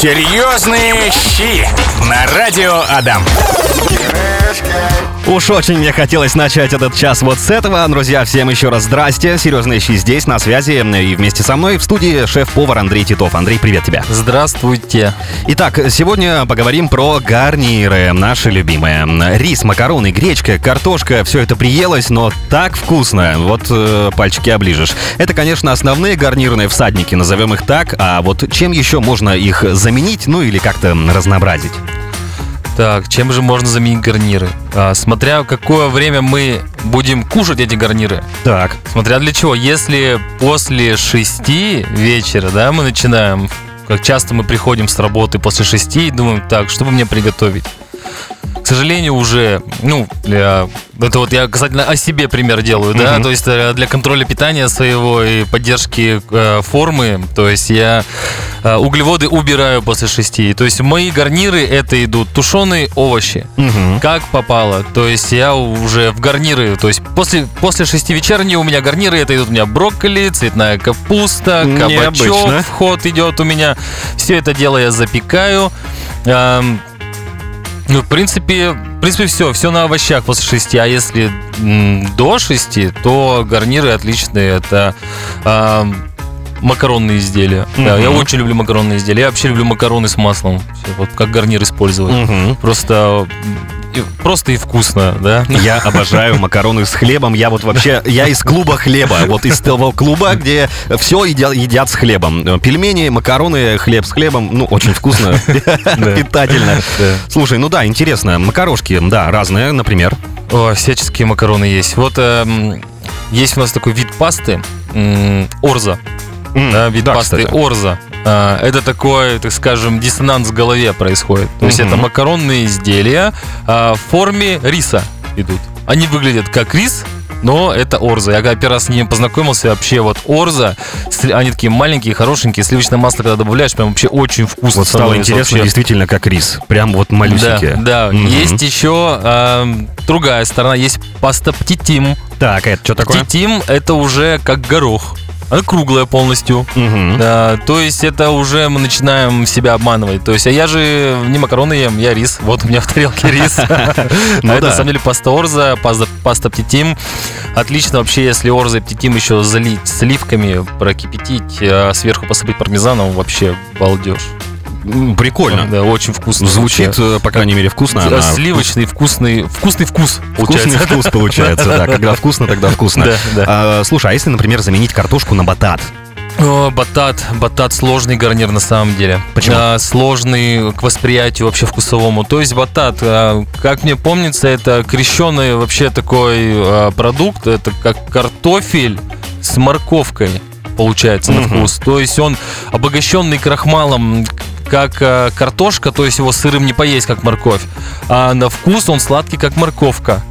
Серьезные щи на радио Адам. Уж очень мне хотелось начать этот час вот с этого. Друзья, всем еще раз здрасте. Серьезные щи здесь, на связи. И вместе со мной в студии шеф-повар Андрей Титов. Андрей, привет тебе. Здравствуйте. Итак, сегодня поговорим про гарниры, наши любимые. Рис, макароны, гречка, картошка, все это приелось, но так вкусно. Вот э, пальчики оближешь. Это, конечно, основные гарнирные всадники, назовем их так. А вот чем еще можно их заменить, ну или как-то разнообразить? Так, чем же можно заменить гарниры? А, смотря какое время мы будем кушать эти гарниры. Так. Смотря для чего. Если после шести вечера, да, мы начинаем, как часто мы приходим с работы после шести и думаем, так, что бы мне приготовить? К сожалению, уже, ну, для это вот я касательно о себе пример делаю, да, mm-hmm. то есть э, для контроля питания своего и поддержки э, формы, то есть я э, углеводы убираю после шести, то есть мои гарниры это идут тушеные овощи, mm-hmm. как попало, то есть я уже в гарниры, то есть после после шести вечерней у меня гарниры это идут у меня брокколи, цветная капуста, кабачок, Необычно. вход идет у меня, все это дело я запекаю. Эм, ну, в принципе, в принципе, все, все на овощах после 6. А если м, до 6, то гарниры отличные. Это э, макаронные изделия. Uh-huh. Да, я очень люблю макаронные изделия. Я вообще люблю макароны с маслом. Вот как гарнир использовать. Uh-huh. Просто просто и вкусно, да? Я обожаю макароны с хлебом. Я вот вообще, я из клуба хлеба. Вот из того клуба, где все едят, едят с хлебом. Пельмени, макароны, хлеб с хлебом. Ну, очень вкусно, питательно. Слушай, ну да, интересно. Макарошки, да, разные, например. О, всяческие макароны есть. Вот эм, есть у нас такой вид пасты, орза. да, вид пасты орза. А, это такой, так скажем, диссонанс в голове происходит. То есть это макаронные изделия а, в форме риса идут. Они выглядят как рис, но это Орза. Я когда первый раз с ним познакомился, вообще вот Орза, они такие маленькие, хорошенькие, сливочное масло, когда добавляешь, прям вообще очень вкусно. Вот стало интересно, вообще. действительно, как рис. Прям вот малюсенькие. Да, да. Угу. Есть еще э, другая сторона, есть паста птитим. Так, это что такое? Птитим это уже как горох. Она круглая полностью. Угу. Да, то есть это уже мы начинаем себя обманывать. То есть, а я же не макароны ем, я рис. Вот у меня в тарелке рис. Ну это на самом деле паста орза, паста птитим. Отлично вообще, если орза и птитим еще залить сливками, прокипятить, а сверху посыпать пармезаном, вообще балдеж. Прикольно. Да, очень вкусно. Звучит, вообще. Э, по крайней мере, вкусно. Она... Сливочный, вкусный, вкусный вкус получается. Вкусный вкус получается, да. Когда вкусно, тогда вкусно. Да, да. А, слушай, а если, например, заменить картошку на батат? О, батат, батат сложный гарнир на самом деле. Почему? А, сложный к восприятию вообще вкусовому. То есть батат, а, как мне помнится, это крещеный вообще такой а, продукт. Это как картофель с морковкой получается mm-hmm. на вкус. То есть он обогащенный крахмалом как э, картошка, то есть его сырым не поесть, как морковь, а на вкус он сладкий, как морковка.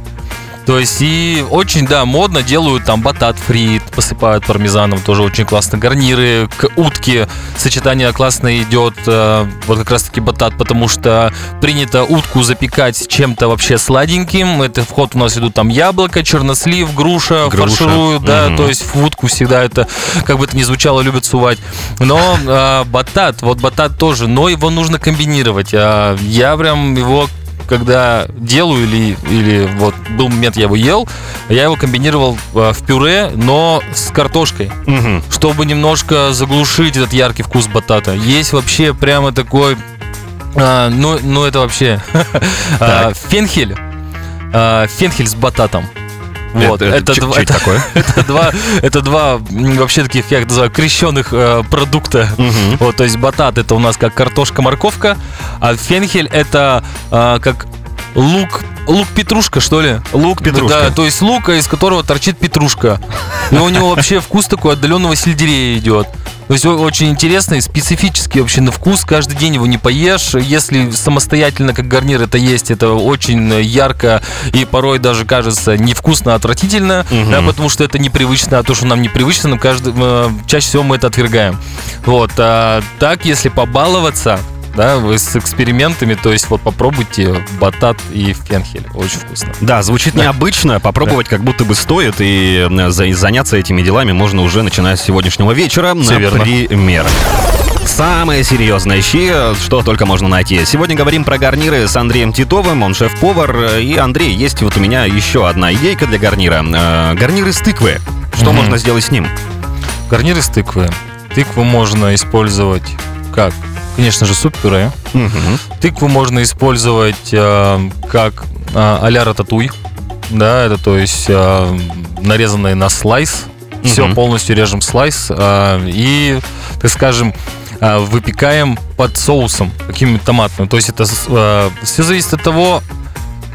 То есть и очень, да, модно делают там батат фрит, посыпают пармезаном, тоже очень классно. Гарниры к утке, сочетание классно идет, э, вот как раз таки батат, потому что принято утку запекать чем-то вообще сладеньким. Это вход у нас идут там яблоко, чернослив, груша, груша. фаршируют, да, угу. то есть в утку всегда это, как бы это ни звучало, любят сувать. Но э, батат, вот батат тоже, но его нужно комбинировать. А я прям его когда делаю или, или вот был момент, я его ел, я его комбинировал э, в пюре, но с картошкой, угу. чтобы немножко заглушить этот яркий вкус батата. Есть вообще прямо такой, а, ну, ну это вообще а, фенхель, а, фенхель с бататом. Вот, это, это, два, это, такое? это два, это два вообще таких, я их называю, крещенных э, продукта. Угу. Вот, то есть батат это у нас как картошка, морковка, а фенхель это э, как лук, лук петрушка, что ли? Лук петрушка. Да, то есть лука, из которого торчит петрушка. И у него вообще вкус такой отдаленного сельдерея идет. То есть очень интересный, специфический вообще на вкус. Каждый день его не поешь. Если самостоятельно, как гарнир это есть, это очень ярко и порой даже кажется невкусно, отвратительно, угу. да, потому что это непривычно, а то, что нам непривычно, нам каждый, э, чаще всего мы это отвергаем. Вот, а так, если побаловаться, да, вы с экспериментами, то есть вот попробуйте батат и фенхель, очень вкусно. Да, звучит да. необычно, попробовать да. как будто бы стоит, и заняться этими делами можно уже начиная с сегодняшнего вечера, Все например. Верно. Самые серьезные щи, что только можно найти. Сегодня говорим про гарниры с Андреем Титовым, он шеф-повар. И, Андрей, есть вот у меня еще одна идейка для гарнира. Э, гарнир из тыквы. Что Мгм. можно сделать с ним? Гарнир из тыквы. Тыкву можно использовать как? Конечно же, суп-пюре. Мгм. Тыкву можно использовать э, как э, а-ля рататуй. Да, это то есть э, нарезанный на слайс. Все Мгм. полностью режем слайс э, и, так скажем, э, выпекаем под соусом каким-нибудь томатным. То есть это все зависит от того,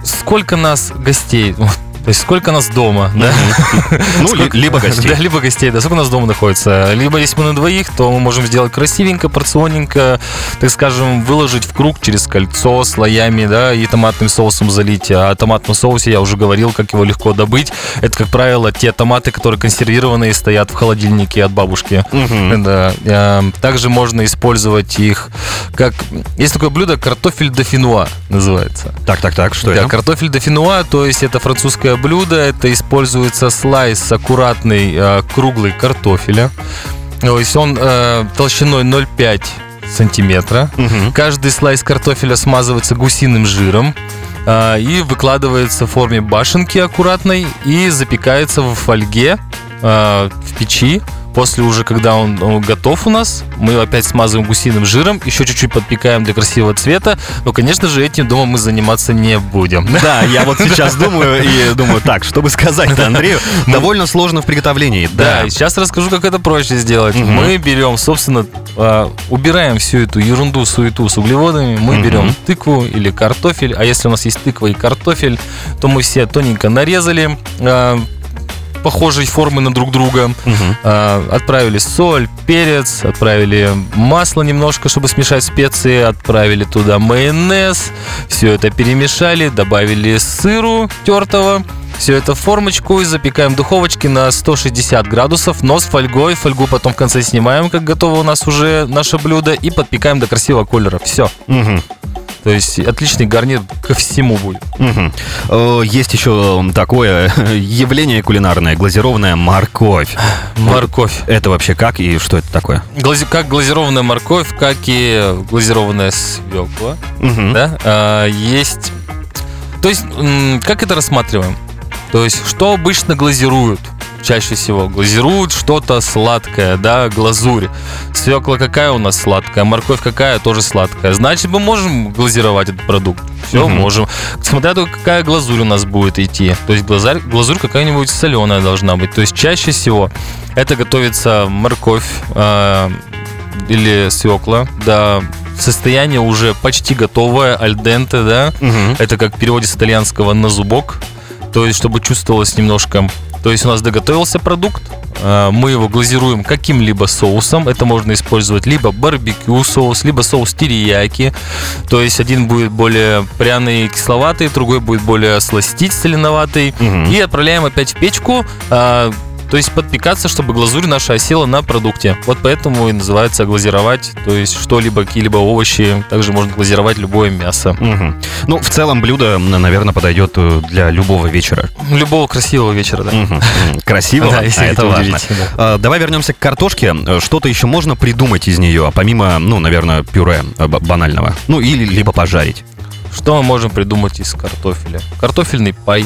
сколько нас гостей. То есть сколько нас дома, да? Ну, ли- либо гостей. Да, либо гостей, да, сколько нас дома находится. Либо если мы на двоих, то мы можем сделать красивенько, порционненько, так скажем, выложить в круг через кольцо слоями, да, и томатным соусом залить. А о томатном соусе я уже говорил, как его легко добыть. Это, как правило, те томаты, которые консервированные, стоят в холодильнике от бабушки. Да. Также можно использовать их как... Есть такое блюдо картофель дофинуа называется. Так, так, так, что Да, это? картофель дофинуа, то есть это французское блюдо, это используется слайс аккуратный, э, круглый картофеля. То есть он э, толщиной 0,5 сантиметра. Мгм. Каждый слайс картофеля смазывается гусиным жиром э, и выкладывается в форме башенки аккуратной и запекается в фольге э, в печи. После уже, когда он, он готов у нас, мы опять смазываем гусиным жиром, еще чуть-чуть подпекаем для красивого цвета. Но, конечно же, этим дома мы заниматься не будем. Да, я вот сейчас думаю и думаю, так, чтобы сказать-то Андрею, довольно сложно в приготовлении. Да, сейчас расскажу, как это проще сделать. Мы берем, собственно, а, убираем всю эту ерунду, суету с углеводами. Мы берем тыкву или картофель. А если у нас есть тыква и картофель, то мы все тоненько нарезали а, похожей формы на друг друга. А, Отправили соль, перец, отправили масло немножко, чтобы смешать специи, отправили туда майонез, все это перемешали, добавили сыру тертого, все это в формочку и запекаем в духовочке на 160 градусов, но с фольгой. Фольгу потом в конце снимаем, как готово у нас уже наше блюдо, и подпекаем до красивого колера. Все. Мгм. То есть отличный гарнир ко всему будет. Э, Есть еще такое явление кулинарное, глазированная морковь. Морковь. Это вообще как и что это такое? Глази- Как глазированная морковь, как и глазированная свекла. Мгм. да, а, есть... То есть, как это рассматриваем? То есть, что обычно глазируют? Чаще всего глазируют что-то сладкое, да, глазурь. Свекла какая у нас сладкая, морковь какая тоже сладкая. Значит, мы можем глазировать этот продукт. Все, Мгм. можем. Смотря только какая глазурь у нас будет идти. То есть глазарь, глазурь какая-нибудь соленая должна быть. То есть чаще всего это готовится морковь а, или свекла до состояния уже почти готовое, альденте, да. Мгм. Это как в переводе с итальянского на зубок. То есть, чтобы чувствовалось немножко. То есть у нас доготовился продукт, а, мы его глазируем каким-либо соусом. Это можно использовать либо барбекю соус, либо соус терияки. То есть один будет более пряный, кисловатый, другой будет более сластить, соленоватый. Мгм. И отправляем опять в печку. То есть подпекаться, чтобы глазурь наша осела на продукте. Вот поэтому и называется глазировать. То есть что-либо, какие-либо овощи. Также можно глазировать любое мясо. Мгм. Ну, в целом блюдо, наверное, подойдет э, для любого вечера. Любого красивого вечера, да. Мгм. М, Красиво, Да, а это важно. да. Давай вернемся к картошке. Что-то еще можно придумать из нее, помимо, ну, наверное, пюре э, банального. Ну, или либо пожарить. Что мы можем придумать из картофеля? Картофельный пай.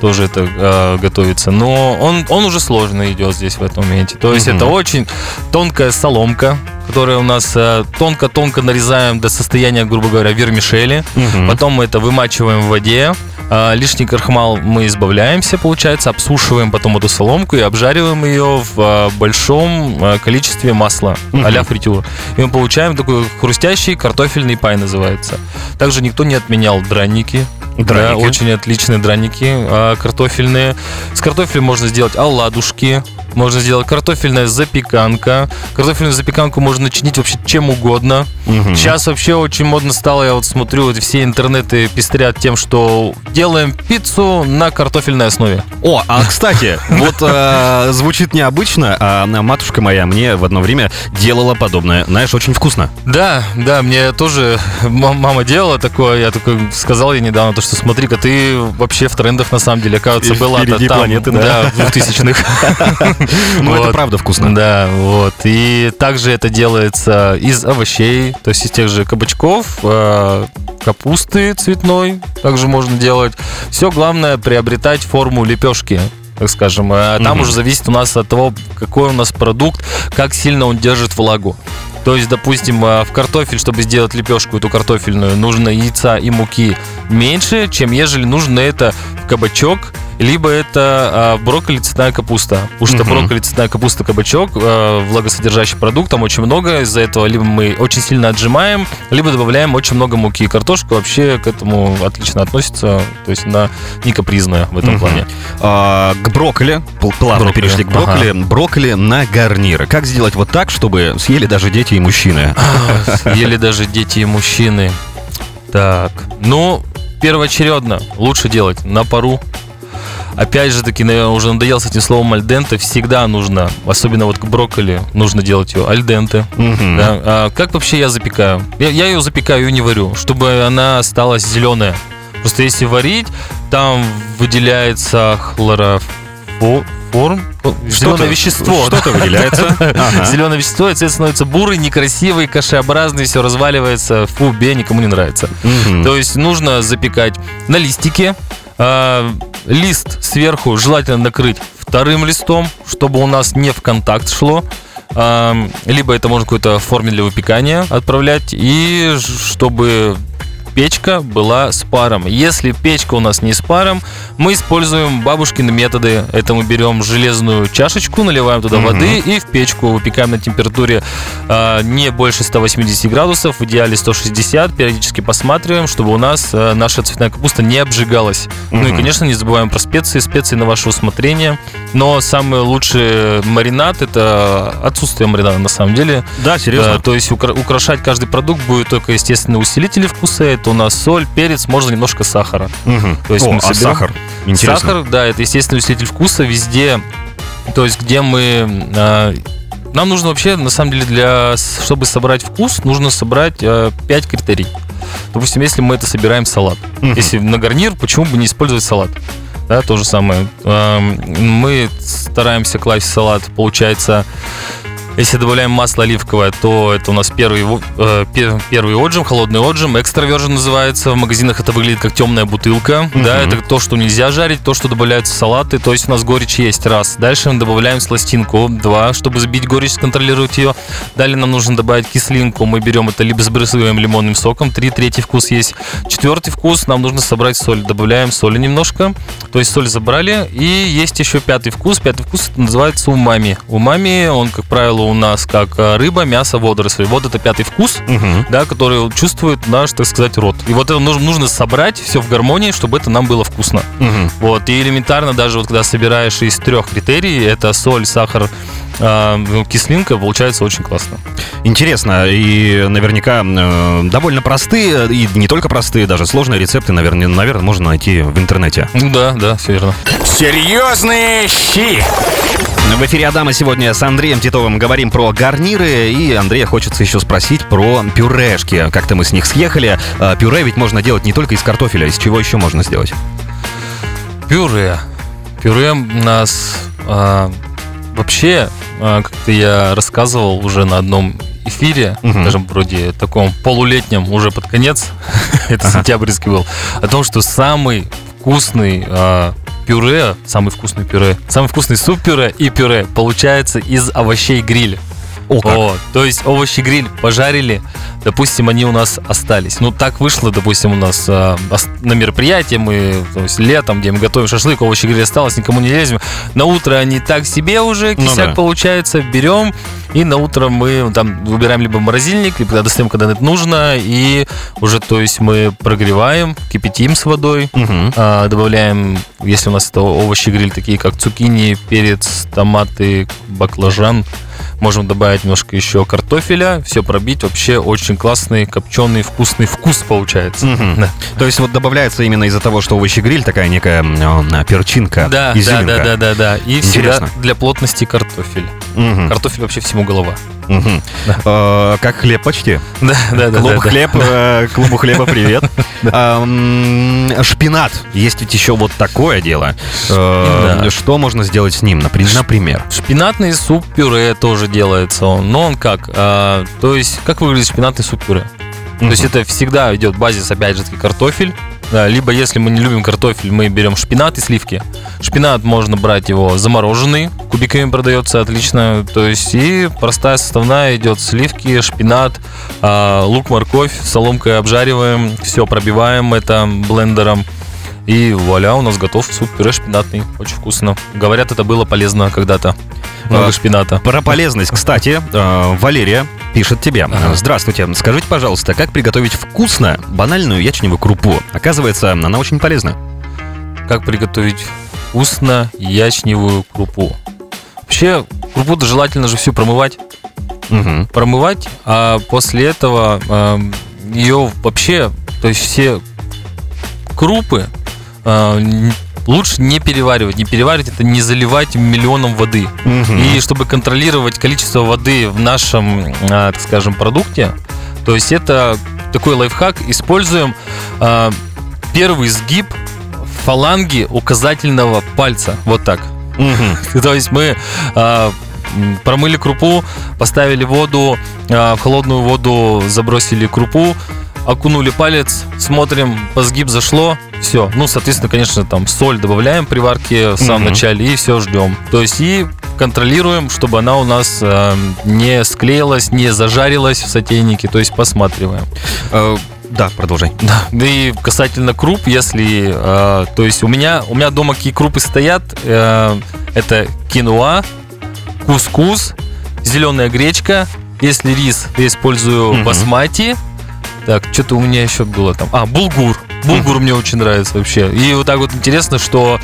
Тоже это э, готовится. Но он, он уже сложно идет здесь в этом моменте. То есть Мгм. это очень тонкая соломка, которая у нас э, тонко-тонко нарезаем до состояния, грубо говоря, вермишели. Мгм. Потом мы это вымачиваем в воде. А, Лишний крахмал мы избавляемся, получается, обсушиваем потом эту соломку и обжариваем ее в а, большом а, количестве масла, Мгм. а-ля фритюр. И мы получаем такой хрустящий картофельный пай называется. Также никто не отменял драники. Да, Драники. очень отличные драники картофельные. С картофелем можно сделать оладушки, можно сделать картофельная запеканка. Картофельную запеканку можно начинить вообще чем угодно. Мгм. Сейчас вообще очень модно стало, я вот смотрю, вот все интернеты пестрят тем, что делаем пиццу на картофельной основе. О, а кстати, вот э, звучит необычно, а матушка моя мне в одно время делала подобное. Знаешь, очень вкусно. Да, да, мне тоже мама делала такое, я такой сказал ей недавно, то, что смотри-ка, ты вообще в трендах на самом деле, оказывается, И была впереди там, планеты, да, да. в 2000-х. Ну, это правда вкусно. Да, вот. И также это делается из овощей, то есть из тех же кабачков, э, капусты цветной также можно делать. Все главное приобретать форму лепешки так скажем. А Там Мгм. уже зависит у нас от того, какой у нас продукт, как сильно он держит влагу. То есть, допустим, э, в картофель, чтобы сделать лепешку эту картофельную, нужно яйца и муки меньше, чем ежели нужно это в кабачок, либо это а, брокколи, цветная капуста. Потому что Мгм. брокколи, цветная капуста, кабачок, э, влагосодержащий продукт, там очень много. Из-за этого либо мы очень сильно отжимаем, либо добавляем очень много муки. Картошка вообще к этому отлично относится, то есть она не капризная в этом Мгм. плане. А, к брокколи, пл- плавно Брокколи, перешли к брокколи, брокколи на гарнир. Как сделать вот так, чтобы съели даже дети и мужчины? Еле даже дети и мужчины. Так, ну, первоочередно лучше делать на пару. Опять же таки, наверное, уже надоел с этим словом альденте. Всегда нужно, особенно вот к брокколи, нужно делать ее альденте. Мгм. Да? А как вообще я запекаю? Я, я ее запекаю и не варю, чтобы она осталась зеленая. Просто если варить, там выделяется хлороформ, Что-то- зеленое вещество. Что-то выделяется. Ага. Зеленое вещество, и цвет становится бурый, некрасивый, кашеобразный, все разваливается. Фу, бе, никому не нравится. Мгм. То есть нужно запекать на листике. А, лист сверху желательно накрыть вторым листом, чтобы у нас не в контакт шло. А, либо это можно в какой-то форме для выпекания отправлять. И чтобы печка была с паром. Если печка у нас не с паром, мы используем бабушкины методы. Это мы берем железную чашечку, наливаем туда Мгм. воды и в печку выпекаем на температуре а, не больше 180 градусов, в идеале 160. Периодически посматриваем, чтобы у нас а, наша цветная капуста не обжигалась. Ну и, конечно, не забываем про специи. Специи на ваше усмотрение. Но самый лучший маринад это отсутствие маринада на самом деле. Да, серьезно. Да, то есть укра- украшать каждый продукт будет только, естественно, усилители вкуса. Это у нас соль, перец, можно немножко сахара. Мгм. то есть О, мы а соберем- сахар? Интересно. Сахар, да, это естественный усилитель вкуса везде. То есть где мы... а, нам нужно вообще, на самом деле, для, чтобы собрать вкус, нужно собрать 5 критерий. Допустим, если мы это собираем салат. Мгм. Если на гарнир, почему бы не использовать салат? Да, то же самое. Мы стараемся класть салат, получается, если добавляем масло оливковое, то это у нас первый, э, пе- первый отжим, холодный отжим. Экстравержен называется. В магазинах это выглядит как темная бутылка. Мгм. Да, это то, что нельзя жарить, то, что добавляются в салаты. То есть у нас горечь есть, раз. Дальше мы добавляем сластинку, два, чтобы сбить горечь, контролировать ее. Далее нам нужно добавить кислинку. Мы берем это либо сбрызгиваем лимонным соком. Три, третий вкус есть. Четвертый вкус нам нужно собрать соль. Добавляем соли немножко. То есть соль забрали. И есть еще пятый вкус. Пятый вкус называется умами. Умами, он, как правило, у нас как э, рыба, мясо, водоросли. Вот это пятый вкус Мгм. да, который чувствует наш, так сказать, рот. И вот это нужно, нужно собрать все в гармонии, чтобы это нам было вкусно. Мгм. Вот, и элементарно даже вот когда собираешь из трех критерий, это соль, сахар, а, ну, кислинка, получается очень классно. Интересно, и наверняка э, довольно простые, и не только простые, даже сложные рецепты, наверное, наверное, можно найти в интернете. Ну Да, да, все верно. Серьезные щи. В эфире Адама сегодня с Андреем Титовым говорим про гарниры, и Андрея хочется еще спросить про пюрешки. Как-то мы с них съехали. А, Пюре ведь можно делать не только из картофеля, из чего еще можно сделать? Пюре. Пюре у нас а, вообще, а, как-то я рассказывал уже на одном эфире, Мгм. скажем, вроде таком полулетнем, уже под конец, это Ага. сентябрьский был, о том, что самый вкусный а, пюре, самый вкусный пюре, самый вкусный суп-пюре и пюре получается из овощей гриль. О, как. Вот, то есть овощи гриль пожарили, допустим, они у нас остались. Ну, так вышло, допустим, у нас ос- на мероприятии мы, то есть летом, где мы готовим шашлык, овощи гриль осталось, никому не лезем. На утро они так себе уже, Ну кисяк да. получается, берем, и на утро мы там выбираем либо морозильник, либо достаем, когда это нужно, и уже, то есть мы прогреваем, кипятим с водой, Мгм. а, добавляем, если у нас это овощи гриль, такие как цукини, перец, томаты, баклажан. Можем добавить немножко еще картофеля, все пробить. Вообще очень классный, копченый, вкусный вкус получается. Мгм. Да. То есть вот добавляется именно из-за того, что овощи гриль такая некая м, э, перчинка, Да, да, изюминка. да, да, да, да. И Интересно. всегда для плотности картофель. Мгм. Картофель вообще всему голова. Мгм. Э, Как хлеб почти. Да, да, да. Клуб да, да. хлеб, э, клубу хлеба привет. А, Шпинат. Есть ведь еще вот такое дело. Э, Да. Что можно сделать с ним, напри- например? Шпинатный суп-пюре тоже делается он. Но он как? А, то есть, как выглядит шпинатный суп-пюре? То есть это всегда идет базис, опять же таки, картофель. Да, либо если мы не любим картофель, мы берем шпинат и сливки. Шпинат можно брать его замороженный, кубиками продается отлично. То есть и простая составная идет сливки, шпинат, а, лук, морковь, соломкой обжариваем, все пробиваем это блендером. И вуаля, у нас готов суп-пюре шпинатный. Очень вкусно. Говорят, это было полезно когда-то. Много А, шпината. Про полезность, кстати, э, Валерия пишет тебе. Ага. Здравствуйте. Скажите, пожалуйста, как приготовить вкусно банальную ячневую крупу? Оказывается, она очень полезна. Как приготовить вкусно ячневую крупу? Вообще, крупу желательно же всю промывать. Мгм. Промывать, а после этого эм, ее вообще, то есть все крупы э, лучше не переваривать. Не переваривать это не заливать миллионом воды. Мгм. И чтобы контролировать количество воды в нашем, а, так скажем, продукте, то есть это такой лайфхак, используем а, первый сгиб фаланги указательного пальца. Вот так. Мгм. То есть мы промыли крупу, поставили воду, в холодную воду забросили крупу, окунули палец, смотрим, по сгиб зашло, все. Ну, соответственно, конечно, там соль добавляем при варке в самом Мгм. начале и все ждем. То есть и контролируем, чтобы она у нас а, не склеилась, не зажарилась в сотейнике, то есть посматриваем. Э, Да, продолжай. Да. Да и касательно круп, если, э, то есть у меня у меня дома какие крупы стоят, э, это киноа, кускус, зеленая гречка. Если рис, я использую Мгм. басмати. Так, что-то у меня еще было там. А, булгур. Булгур мне очень нравится вообще. И вот так вот интересно, что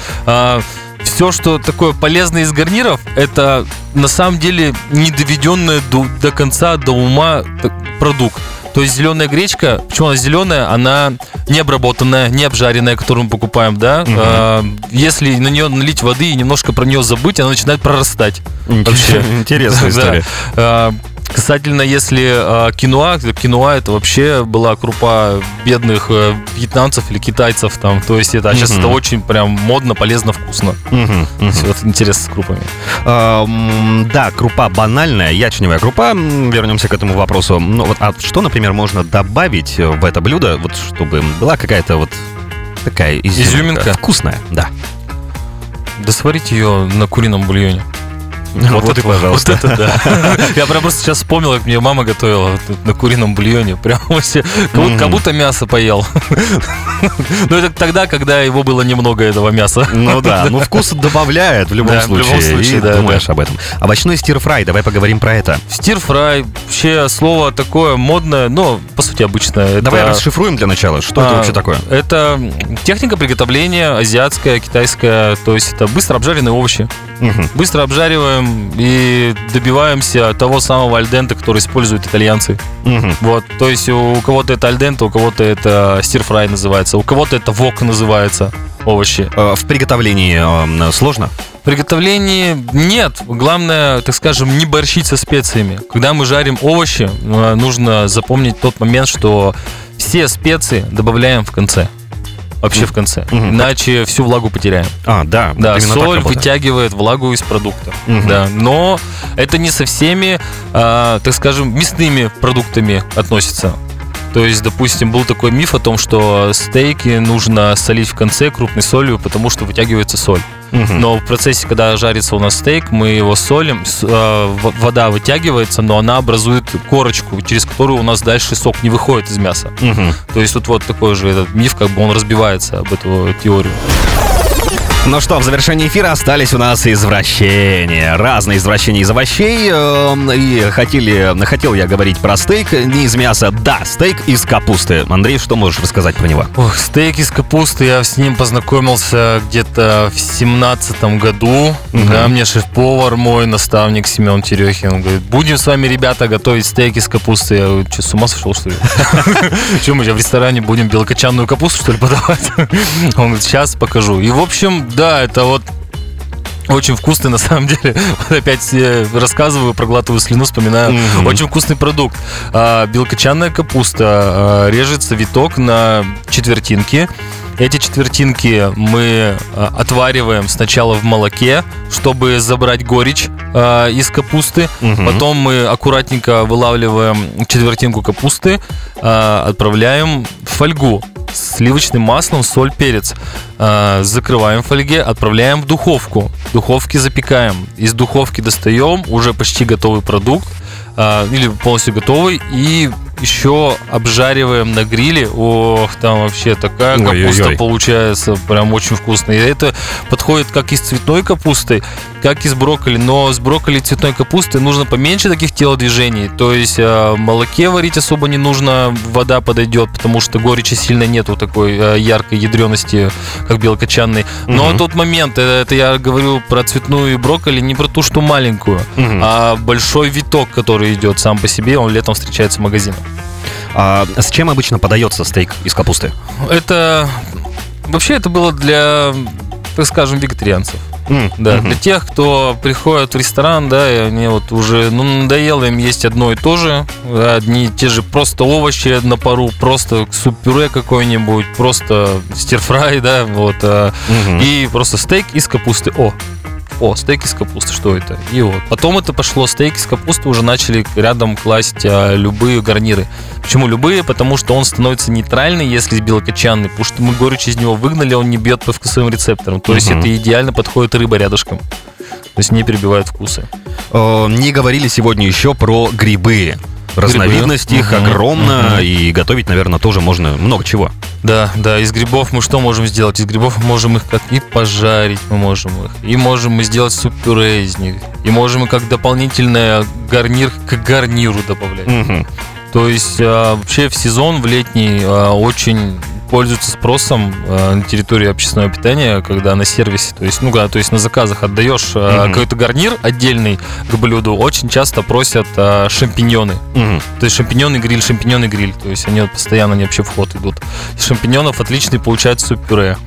все, что такое полезное из гарниров, это на самом деле не доведенное до, до конца, до ума т- продукт. То есть зеленая гречка, почему она зеленая, она не обработанная, не обжаренная, которую мы покупаем, да. Мгм. А, если на нее налить воды и немножко про нее забыть, она начинает прорастать. Вообще. Интересная история. А, Касательно, если а, киноа, киноа это вообще была крупа бедных э, вьетнамцев или китайцев там. То есть это а сейчас Мгм. это очень прям модно, полезно, вкусно. Мгм, мгм. Вот интересно с крупами. А, м, Да, крупа банальная, ячневая крупа. Вернемся к этому вопросу. Ну, вот, а что, например, можно добавить в это блюдо, вот чтобы была какая-то вот такая изюминка? Изюминка? Вкусная, да. Да сварить ее на курином бульоне. Вот, и пожалуйста. Вот это да. Я прям просто сейчас вспомнил, как мне мама готовила вот на курином бульоне. Прям вообще, как будто, Мгм. как будто мясо поел. Но это тогда, когда его было немного этого мяса. Ну да, ну вкус добавляет в любом Да, в случае. любом случае, и да, думаешь об этом. Овощной стирфрай, давай поговорим про это. Стирфрай, вообще слово такое модное, но по сути обычное. Давай Это- расшифруем для начала, что это А, вообще такое? Это техника приготовления азиатская, китайская, то есть это быстро обжаренные овощи. Мгм. Быстро обжариваем и добиваемся того самого альдента, который используют итальянцы. Мгм. Вот, то есть у кого-то это альдента, у кого-то это стирфрай называется, у кого-то это вок называется овощи. Э, В приготовлении э, сложно? Приготовлении нет. Главное, так скажем, не борщить со специями. Когда мы жарим овощи, э, нужно запомнить тот момент, что все специи добавляем в конце. Вообще в конце. Мгм. Иначе всю влагу потеряем. А, да. Да, вот соль вытягивает влагу из продукта. Мгм. Да, но это не со всеми, а, так скажем, мясными продуктами относится. То есть, допустим, был такой миф о том, что стейки нужно солить в конце крупной солью, потому что вытягивается соль. Но в процессе, когда жарится у нас стейк, мы его солим, в- вода вытягивается, но она образует корочку, через которую у нас дальше сок не выходит из мяса. То есть тут вот такой же этот миф, как бы он разбивается об эту теорию. Ну что, в завершении эфира остались у нас извращения. Разные извращения из овощей. эм, И хотели, хотел я говорить про стейк не из мяса. Да, стейк из капусты. Андрей, что можешь рассказать про него? Ох, стейк из капусты, я с ним познакомился где-то в семнадцатом году. Мгм. Да, мне шеф-повар мой, наставник Семен Терехин, он говорит, будем с вами, ребята, готовить стейк из капусты. Я говорю, что, с ума сошел, что ли? Че, мы в ресторане будем белокочанную капусту, что ли, подавать? Он говорит, сейчас покажу. И, в общем, да, это вот Очень вкусный, на самом деле. Вот опять э, рассказываю, проглатываю слюну, вспоминаю. Мгм. Очень вкусный продукт. А, белокочанная капуста. а, режется виток на четвертинки. Эти четвертинки мы а, отвариваем сначала в молоке, чтобы забрать горечь а, из капусты. Мгм. Потом мы аккуратненько вылавливаем четвертинку капусты, а, отправляем в фольгу с сливочным маслом, соль, перец. А, Закрываем в фольге, отправляем в духовку. В духовке запекаем. Из духовки достаем уже почти готовый продукт а, или полностью готовый и еще обжариваем на гриле. Ох, там вообще такая Ой-ой-ой. капуста получается, прям очень вкусная. И это подходит как и с цветной капустой, как и с брокколи. Но с брокколи и цветной капустой нужно поменьше таких телодвижений. То есть а, в молоке варить особо не нужно, вода подойдет, потому что горечи сильно нету такой а, яркой ядрености, как белокочанный. Но Мгм. тот момент, э, это я говорю про цветную брокколи, не про ту, что маленькую, Мгм. а большой виток, который идет сам по себе, он летом встречается в магазинах. А с чем обычно подается стейк из капусты? Это вообще это было для, так скажем, вегетарианцев. М, Да, мгм. для тех, кто приходит в ресторан, да, и они вот уже, ну, надоело им есть одно и то же, одни и те же просто овощи на пару, просто суп-пюре какой-нибудь, просто стирфрай, да, вот, Мгм. и просто стейк из капусты. О, о, стейк из капусты, что это? И вот. Потом это пошло, стейк из капусты уже начали рядом класть а, любые гарниры. Почему любые? Потому что он становится нейтральный, если белокочанный, потому что мы горечь из него выгнали, он не бьет по вкусовым рецепторам. То есть это идеально подходит рыба рядышком. То есть не перебивает вкусы. Э, Не говорили сегодня еще про грибы. Разновидность их Мгм. огромно, Мгм. и готовить, наверное, тоже можно много чего. Да, да, из грибов мы что можем сделать? Из грибов мы можем их как и пожарить, мы можем их, и можем мы сделать суп-пюре из них, и можем мы как дополнительный гарнир к гарниру добавлять. Мгм. То есть а, вообще в сезон, в летний, а, очень пользуется спросом а, на территории общественного питания, когда на сервисе, то есть, ну, когда, то есть на заказах отдаешь Мгм. какой-то гарнир отдельный к блюду, очень часто просят шампиньоны. Мгм. То есть шампиньоны гриль, шампиньоны гриль. То есть они вот постоянно, они вообще в ход идут. Из шампиньонов отличный получается суп-пюре.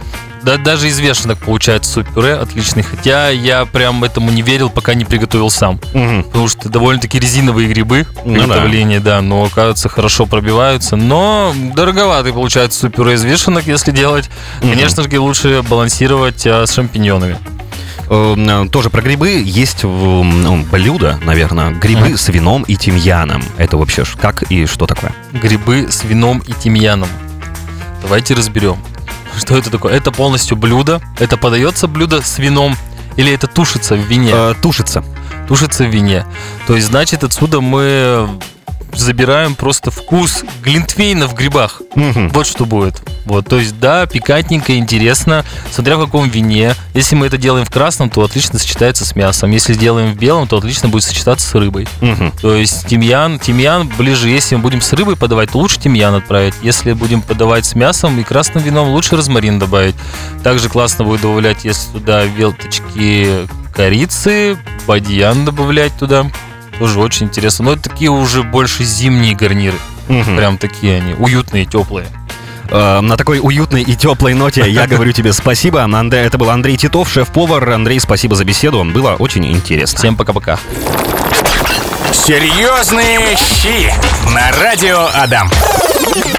Да, даже из вешенок получается суп-пюре отличный. Хотя я прям этому не верил, пока не приготовил сам. Мгм. Потому что довольно-таки резиновые грибы Ну да. да. но, оказывается, хорошо пробиваются. Но дороговатый получается суп-пюре из вешенок, если делать. Мгм. Конечно же, лучше балансировать а, с шампиньонами. Э, Тоже про грибы. Есть ну, блюдо, наверное, грибы с вином и тимьяном. Это вообще как и что такое? грибы с вином и тимьяном. Давайте разберем. Что это такое? Это полностью блюдо. Это подается блюдо с вином или это тушится в вине? Э, Тушится. Тушится в вине. То есть, значит, отсюда мы забираем просто вкус глинтвейна в грибах. Мгм. Вот что будет. Вот, то есть, да, пикантненько, интересно, смотря в каком вине. Если мы это делаем в красном, то отлично сочетается с мясом. Если сделаем в белом, то отлично будет сочетаться с рыбой. Мгм. То есть тимьян, тимьян ближе. Если мы будем с рыбой подавать, то лучше тимьян отправить. Если будем подавать с мясом и красным вином, лучше розмарин добавить. Также классно будет добавлять, если туда веточки корицы, бадьян добавлять туда. Тоже очень интересно. Но это такие уже больше зимние гарниры. Мгм. Прям такие они, уютные, теплые. Э, На такой уютной и теплой ноте я говорю тебе спасибо. Это был Андрей Титов, шеф-повар. Андрей, спасибо за беседу. Было очень интересно. Всем пока-пока. Серьезные щи на радио Адам.